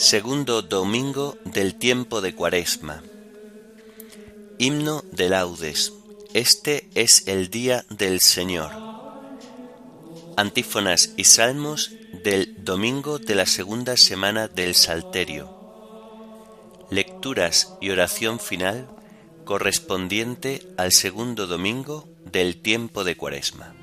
Segundo domingo del tiempo de Cuaresma. Himno de laudes. Este es el día del Señor. Antífonas y salmos del domingo de la segunda semana del Salterio. Lecturas y oración final correspondiente al segundo domingo del tiempo de Cuaresma.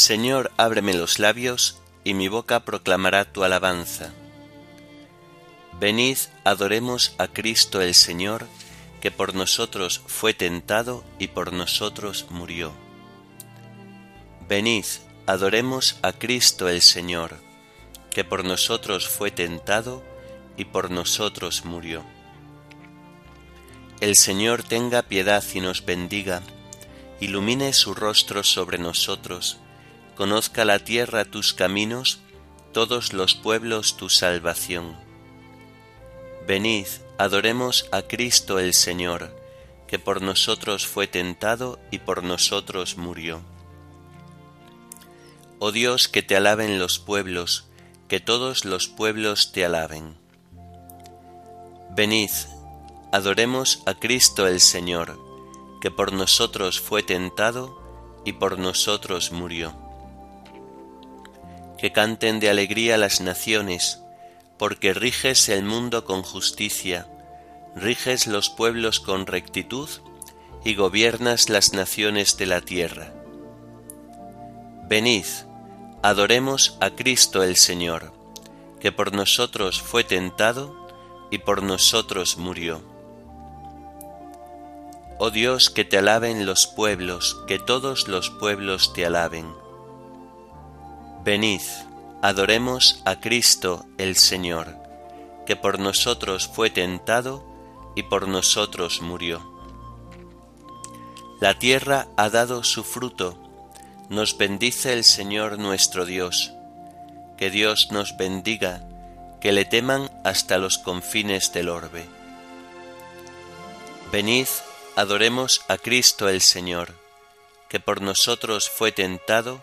Señor, ábreme los labios, y mi boca proclamará tu alabanza. Venid, adoremos a Cristo el Señor, que por nosotros fue tentado y por nosotros murió. Venid, adoremos a Cristo el Señor, que por nosotros fue tentado y por nosotros murió. El Señor tenga piedad y nos bendiga, ilumine su rostro sobre nosotros, conozca la tierra tus caminos, todos los pueblos tu salvación. Venid, adoremos a Cristo el Señor, que por nosotros fue tentado y por nosotros murió. Oh Dios, que te alaben los pueblos, que todos los pueblos te alaben. Venid, adoremos a Cristo el Señor, que por nosotros fue tentado y por nosotros murió que canten de alegría las naciones, porque riges el mundo con justicia, riges los pueblos con rectitud y gobiernas las naciones de la tierra. Venid, adoremos a Cristo el Señor, que por nosotros fue tentado y por nosotros murió. Oh Dios, que te alaben los pueblos, que todos los pueblos te alaben Venid, adoremos a Cristo el Señor, que por nosotros fue tentado y por nosotros murió. La tierra ha dado su fruto, nos bendice el Señor nuestro Dios. Que Dios nos bendiga, que le teman hasta los confines del orbe. Venid, adoremos a Cristo el Señor, que por nosotros fue tentado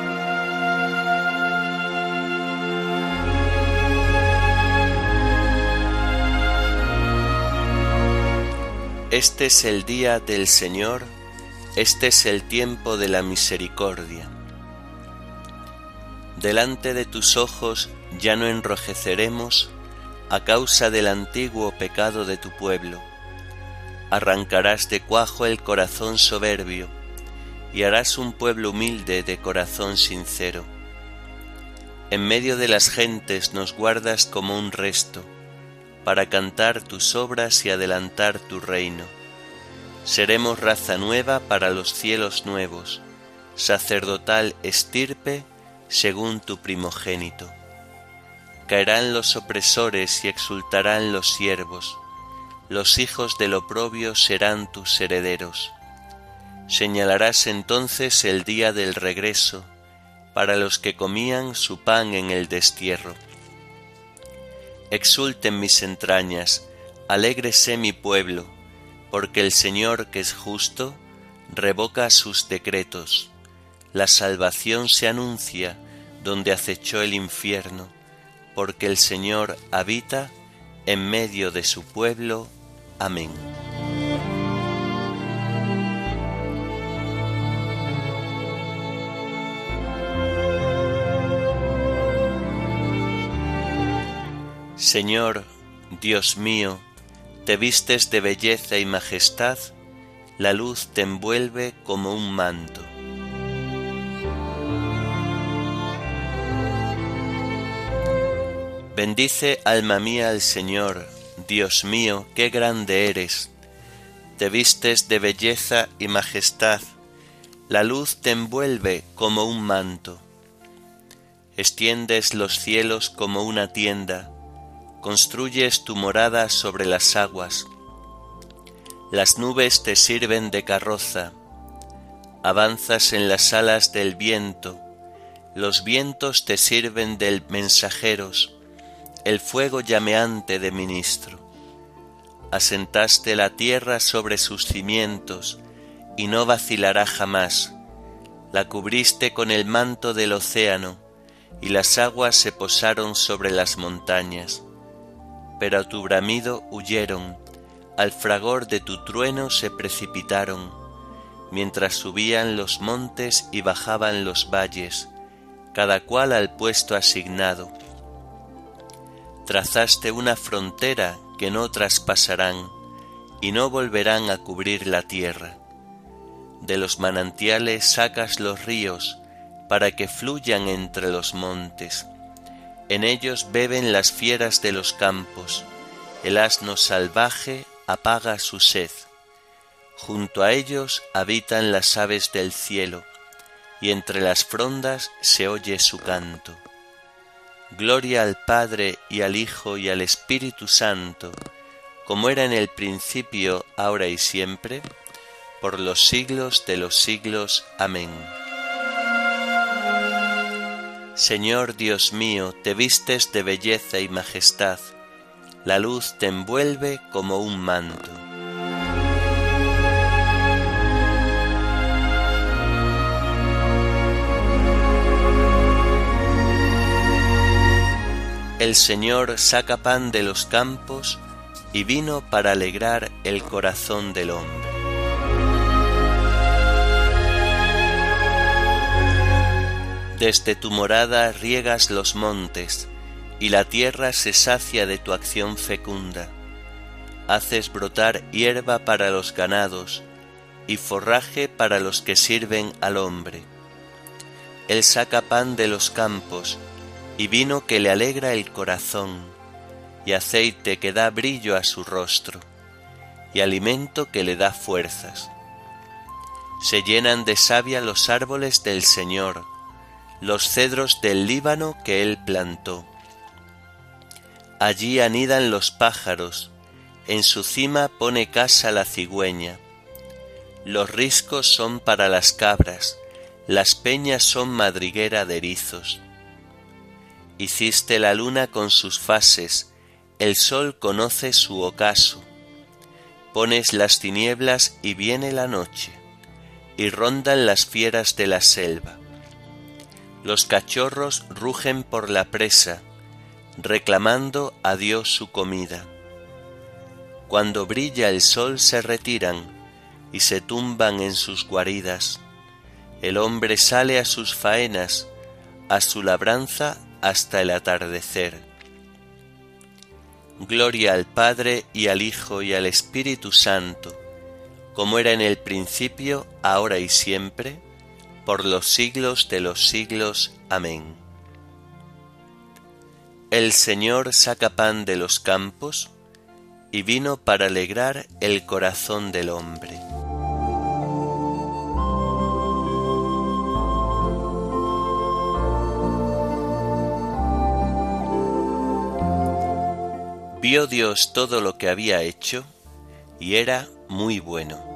Este es el día del Señor, este es el tiempo de la misericordia. Delante de tus ojos ya no enrojeceremos a causa del antiguo pecado de tu pueblo. Arrancarás de cuajo el corazón soberbio y harás un pueblo humilde de corazón sincero. En medio de las gentes nos guardas como un resto para cantar tus obras y adelantar tu reino. Seremos raza nueva para los cielos nuevos, sacerdotal estirpe según tu primogénito. Caerán los opresores y exultarán los siervos, los hijos del oprobio serán tus herederos. Señalarás entonces el día del regreso para los que comían su pan en el destierro exulten mis entrañas, alégrese mi pueblo, porque el Señor que es justo, revoca sus decretos. La salvación se anuncia donde acechó el infierno, porque el Señor habita en medio de su pueblo. Amén. Señor, Dios mío, te vistes de belleza y majestad, la luz te envuelve como un manto. Bendice alma mía al Señor, Dios mío, qué grande eres. Te vistes de belleza y majestad, la luz te envuelve como un manto. Extiendes los cielos como una tienda, construyes tu morada sobre las aguas. Las nubes te sirven de carroza, avanzas en las alas del viento, los vientos te sirven de mensajeros, el fuego llameante de ministro. Asentaste la tierra sobre sus cimientos, y no vacilará jamás. La cubriste con el manto del océano, y las aguas se posaron sobre las montañas. Pero a tu bramido huyeron, al fragor de tu trueno se precipitaron, mientras subían los montes y bajaban los valles, cada cual al puesto asignado trazaste una frontera que no traspasarán y no volverán a cubrir la tierra. De los manantiales sacas los ríos para que fluyan entre los montes. En ellos beben las fieras de los campos, el asno salvaje apaga su sed. Junto a ellos habitan las aves del cielo, y entre las frondas se oye su canto. Gloria al Padre y al Hijo y al Espíritu Santo, como era en el principio, ahora y siempre, por los siglos de los siglos. Amén. Señor Dios mío, te vistes de belleza y majestad, la luz te envuelve como un manto. El Señor saca pan de los campos y vino para alegrar el corazón del hombre. Desde tu morada riegas los montes, y la tierra se sacia de tu acción fecunda. Haces brotar hierba para los ganados, y forraje para los que sirven al hombre. Él saca pan de los campos, y vino que le alegra el corazón, y aceite que da brillo a su rostro, y alimento que le da fuerzas. Se llenan de savia los árboles del Señor, los cedros del Líbano que él plantó. Allí anidan los pájaros, en su cima pone casa la cigüeña. Los riscos son para las cabras, las peñas son madriguera de erizos. Hiciste la luna con sus fases, el sol conoce su ocaso. Pones las tinieblas y viene la noche, y rondan las fieras de la selva. Los cachorros rugen por la presa, reclamando a Dios su comida. Cuando brilla el sol se retiran y se tumban en sus guaridas. El hombre sale a sus faenas, a su labranza hasta el atardecer. Gloria al Padre y al Hijo y al Espíritu Santo, como era en el principio, ahora y siempre, por los siglos de los siglos. Amén. El Señor saca pan de los campos y vino para alegrar el corazón del hombre. Vio Dios todo lo que había hecho y era muy bueno.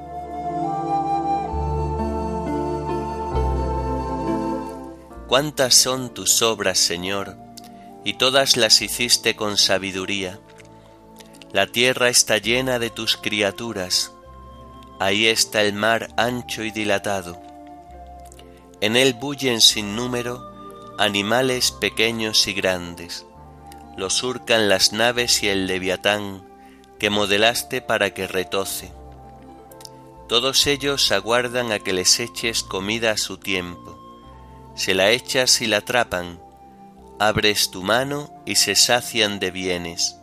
Cuántas son tus obras, Señor, y todas las hiciste con sabiduría. La tierra está llena de tus criaturas, ahí está el mar ancho y dilatado. En él bullen sin número animales pequeños y grandes lo surcan las naves y el leviatán que modelaste para que retoce. Todos ellos aguardan a que les eches comida a su tiempo. Se la echas y la atrapan, abres tu mano y se sacian de bienes.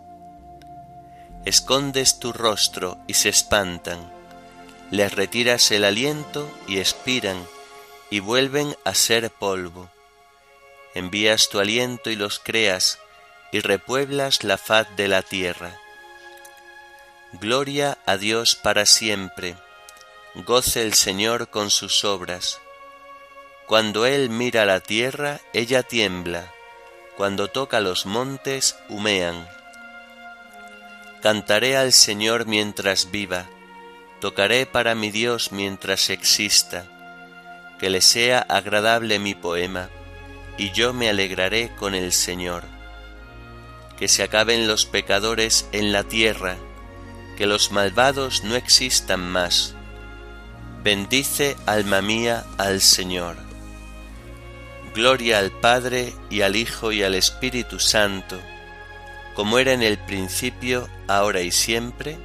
Escondes tu rostro y se espantan, les retiras el aliento y expiran y vuelven a ser polvo. Envías tu aliento y los creas, y repueblas la faz de la tierra. Gloria a Dios para siempre, goce el Señor con sus obras. Cuando Él mira la tierra, ella tiembla, cuando toca los montes, humean. Cantaré al Señor mientras viva, tocaré para mi Dios mientras exista, que le sea agradable mi poema, y yo me alegraré con el Señor. Que se acaben los pecadores en la tierra, que los malvados no existan más. Bendice, alma mía, al Señor. Gloria al Padre y al Hijo y al Espíritu Santo, como era en el principio, ahora y siempre,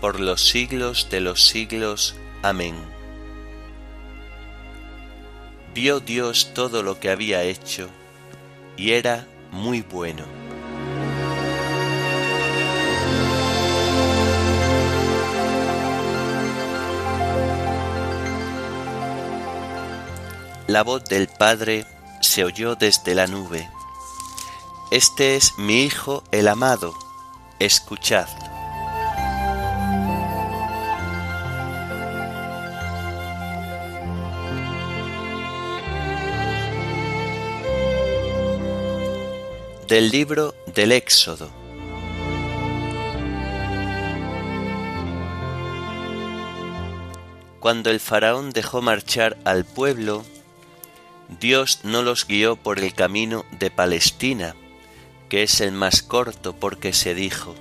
por los siglos de los siglos. Amén. Vio Dios todo lo que había hecho, y era muy bueno. La voz del Padre se oyó desde la nube. Este es mi Hijo el amado, escuchadlo. Del libro del Éxodo. Cuando el faraón dejó marchar al pueblo, Dios no los guió por el camino de Palestina, que es el más corto porque se dijo,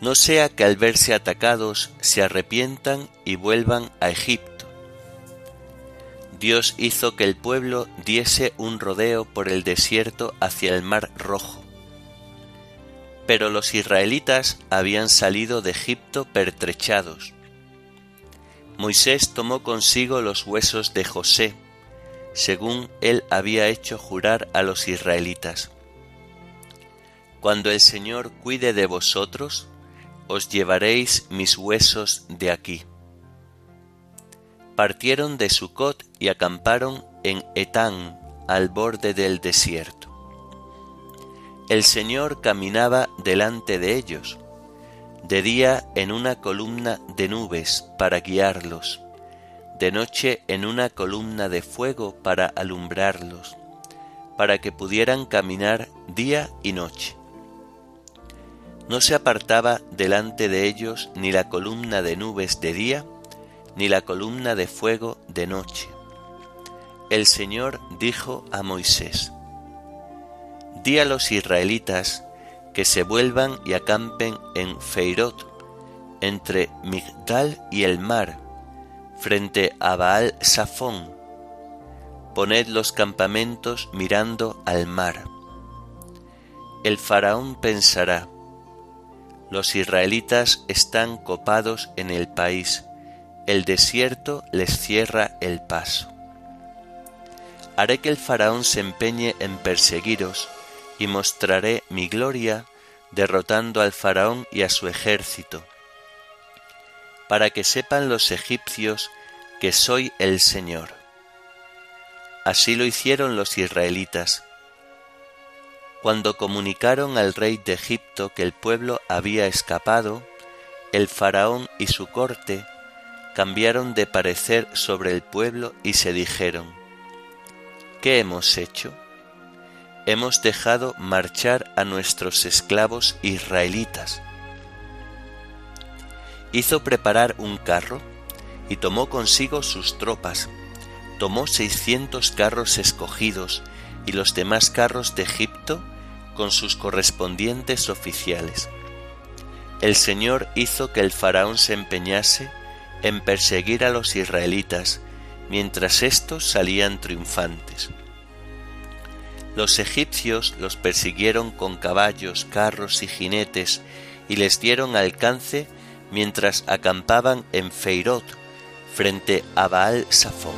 no sea que al verse atacados se arrepientan y vuelvan a Egipto. Dios hizo que el pueblo diese un rodeo por el desierto hacia el mar rojo. Pero los israelitas habían salido de Egipto pertrechados. Moisés tomó consigo los huesos de José, según él había hecho jurar a los israelitas. Cuando el Señor cuide de vosotros, os llevaréis mis huesos de aquí. Partieron de Sucot y acamparon en Etán, al borde del desierto. El Señor caminaba delante de ellos, de día en una columna de nubes para guiarlos de noche en una columna de fuego para alumbrarlos, para que pudieran caminar día y noche. No se apartaba delante de ellos ni la columna de nubes de día, ni la columna de fuego de noche. El Señor dijo a Moisés, Di a los israelitas que se vuelvan y acampen en Feirot, entre Migdal y el mar, frente a Baal Safón. Poned los campamentos mirando al mar. El faraón pensará, los israelitas están copados en el país, el desierto les cierra el paso. Haré que el faraón se empeñe en perseguiros y mostraré mi gloria derrotando al faraón y a su ejército para que sepan los egipcios que soy el Señor. Así lo hicieron los israelitas. Cuando comunicaron al rey de Egipto que el pueblo había escapado, el faraón y su corte cambiaron de parecer sobre el pueblo y se dijeron, ¿qué hemos hecho? Hemos dejado marchar a nuestros esclavos israelitas hizo preparar un carro y tomó consigo sus tropas. Tomó seiscientos carros escogidos y los demás carros de Egipto con sus correspondientes oficiales. El Señor hizo que el faraón se empeñase en perseguir a los israelitas, mientras éstos salían triunfantes. Los egipcios los persiguieron con caballos, carros y jinetes, y les dieron alcance mientras acampaban en Feirot, frente a Baal Safón.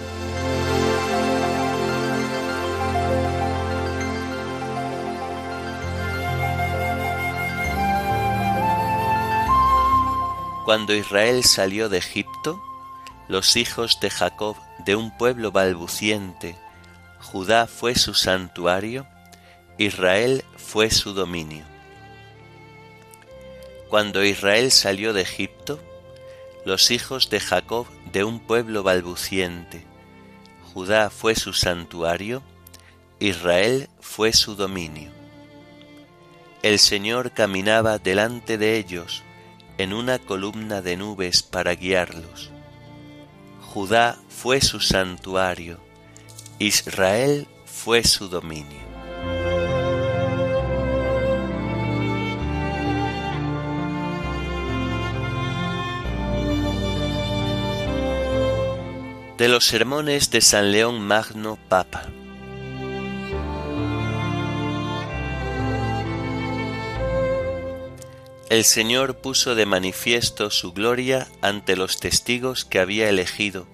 Cuando Israel salió de Egipto, los hijos de Jacob de un pueblo balbuciente, Judá fue su santuario, Israel fue su dominio. Cuando Israel salió de Egipto, los hijos de Jacob de un pueblo balbuciente, Judá fue su santuario, Israel fue su dominio. El Señor caminaba delante de ellos en una columna de nubes para guiarlos. Judá fue su santuario, Israel fue su dominio. De los sermones de San León Magno Papa. El Señor puso de manifiesto su gloria ante los testigos que había elegido,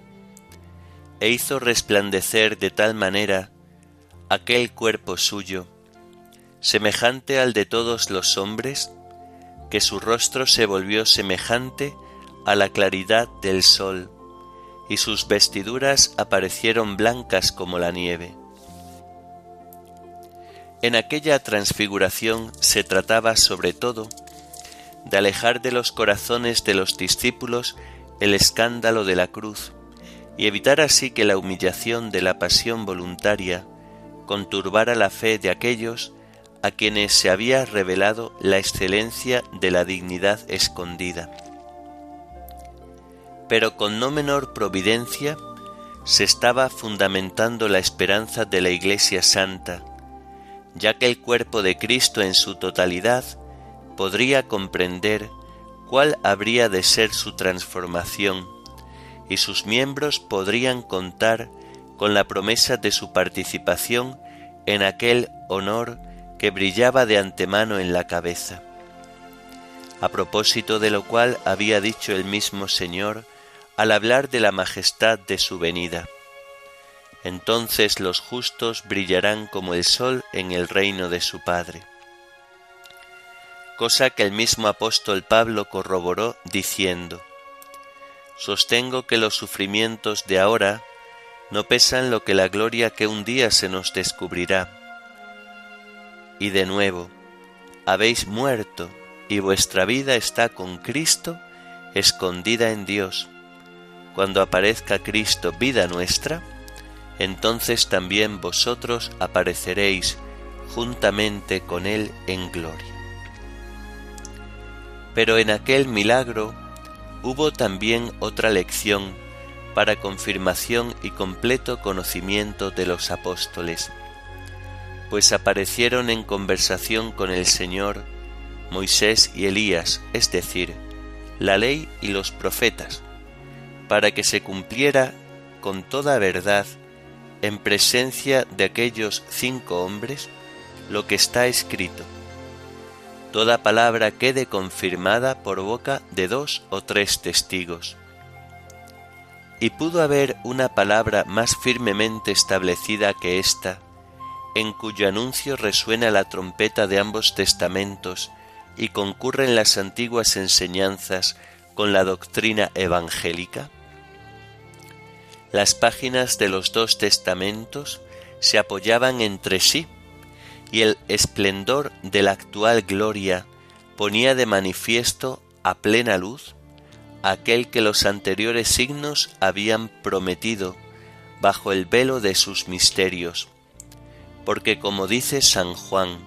e hizo resplandecer de tal manera aquel cuerpo suyo, semejante al de todos los hombres, que su rostro se volvió semejante a la claridad del sol, y sus vestiduras aparecieron blancas como la nieve. En aquella transfiguración se trataba sobre todo de alejar de los corazones de los discípulos el escándalo de la cruz y evitar así que la humillación de la pasión voluntaria conturbara la fe de aquellos a quienes se había revelado la excelencia de la dignidad escondida. Pero con no menor providencia se estaba fundamentando la esperanza de la Iglesia Santa, ya que el cuerpo de Cristo en su totalidad podría comprender cuál habría de ser su transformación, y sus miembros podrían contar con la promesa de su participación en aquel honor que brillaba de antemano en la cabeza. A propósito de lo cual había dicho el mismo Señor al hablar de la majestad de su venida. Entonces los justos brillarán como el sol en el reino de su Padre cosa que el mismo apóstol Pablo corroboró diciendo, Sostengo que los sufrimientos de ahora no pesan lo que la gloria que un día se nos descubrirá. Y de nuevo, habéis muerto y vuestra vida está con Cristo escondida en Dios. Cuando aparezca Cristo vida nuestra, entonces también vosotros apareceréis juntamente con Él en gloria. Pero en aquel milagro hubo también otra lección para confirmación y completo conocimiento de los apóstoles, pues aparecieron en conversación con el Señor Moisés y Elías, es decir, la ley y los profetas, para que se cumpliera con toda verdad en presencia de aquellos cinco hombres lo que está escrito toda palabra quede confirmada por boca de dos o tres testigos. Y pudo haber una palabra más firmemente establecida que esta, en cuyo anuncio resuena la trompeta de ambos testamentos y concurren las antiguas enseñanzas con la doctrina evangélica? Las páginas de los dos testamentos se apoyaban entre sí y el esplendor de la actual gloria ponía de manifiesto a plena luz aquel que los anteriores signos habían prometido bajo el velo de sus misterios. Porque como dice San Juan,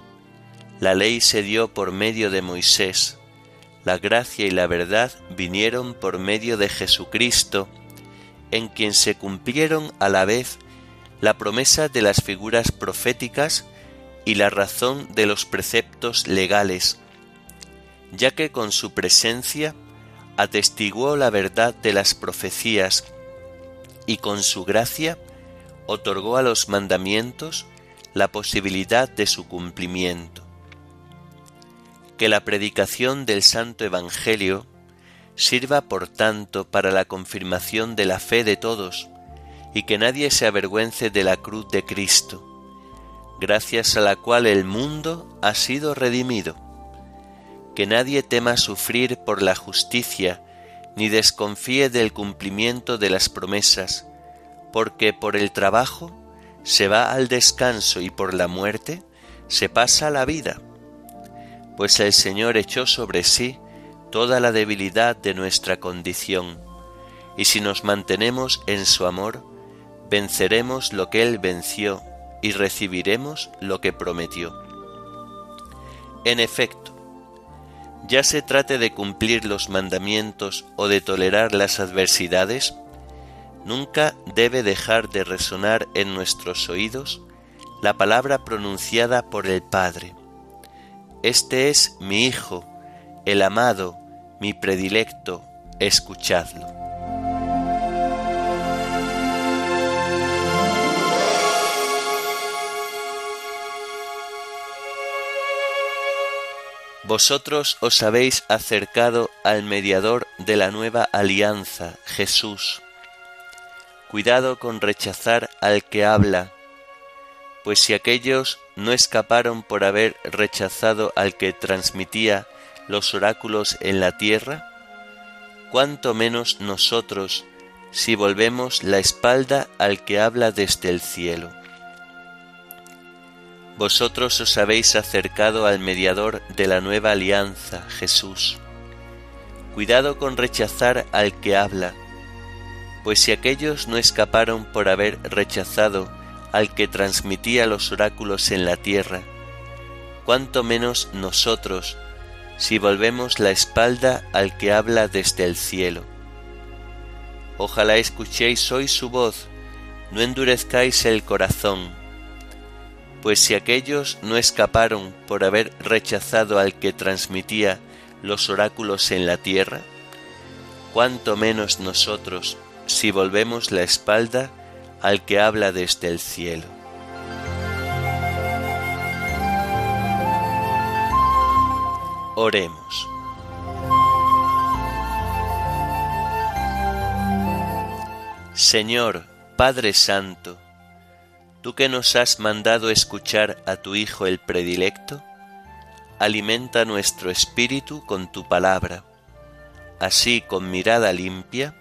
la ley se dio por medio de Moisés, la gracia y la verdad vinieron por medio de Jesucristo, en quien se cumplieron a la vez la promesa de las figuras proféticas y la razón de los preceptos legales, ya que con su presencia atestiguó la verdad de las profecías y con su gracia otorgó a los mandamientos la posibilidad de su cumplimiento. Que la predicación del Santo Evangelio sirva por tanto para la confirmación de la fe de todos y que nadie se avergüence de la cruz de Cristo gracias a la cual el mundo ha sido redimido. Que nadie tema sufrir por la justicia, ni desconfíe del cumplimiento de las promesas, porque por el trabajo se va al descanso y por la muerte se pasa la vida, pues el Señor echó sobre sí toda la debilidad de nuestra condición, y si nos mantenemos en su amor, venceremos lo que Él venció y recibiremos lo que prometió. En efecto, ya se trate de cumplir los mandamientos o de tolerar las adversidades, nunca debe dejar de resonar en nuestros oídos la palabra pronunciada por el Padre. Este es mi Hijo, el amado, mi predilecto, escuchadlo. Vosotros os habéis acercado al mediador de la nueva alianza, Jesús. Cuidado con rechazar al que habla, pues si aquellos no escaparon por haber rechazado al que transmitía los oráculos en la tierra, cuánto menos nosotros si volvemos la espalda al que habla desde el cielo. Vosotros os habéis acercado al mediador de la nueva alianza, Jesús. Cuidado con rechazar al que habla, pues si aquellos no escaparon por haber rechazado al que transmitía los oráculos en la tierra, cuánto menos nosotros, si volvemos la espalda al que habla desde el cielo. Ojalá escuchéis hoy su voz, no endurezcáis el corazón, pues si aquellos no escaparon por haber rechazado al que transmitía los oráculos en la tierra, cuánto menos nosotros si volvemos la espalda al que habla desde el cielo. Oremos. Señor, Padre Santo, tú que nos has mandado escuchar a tu Hijo el predilecto, alimenta nuestro espíritu con tu palabra. Así, con mirada limpia,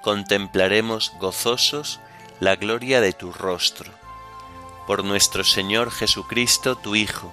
contemplaremos gozosos la gloria de tu rostro. Por nuestro Señor Jesucristo, tu Hijo,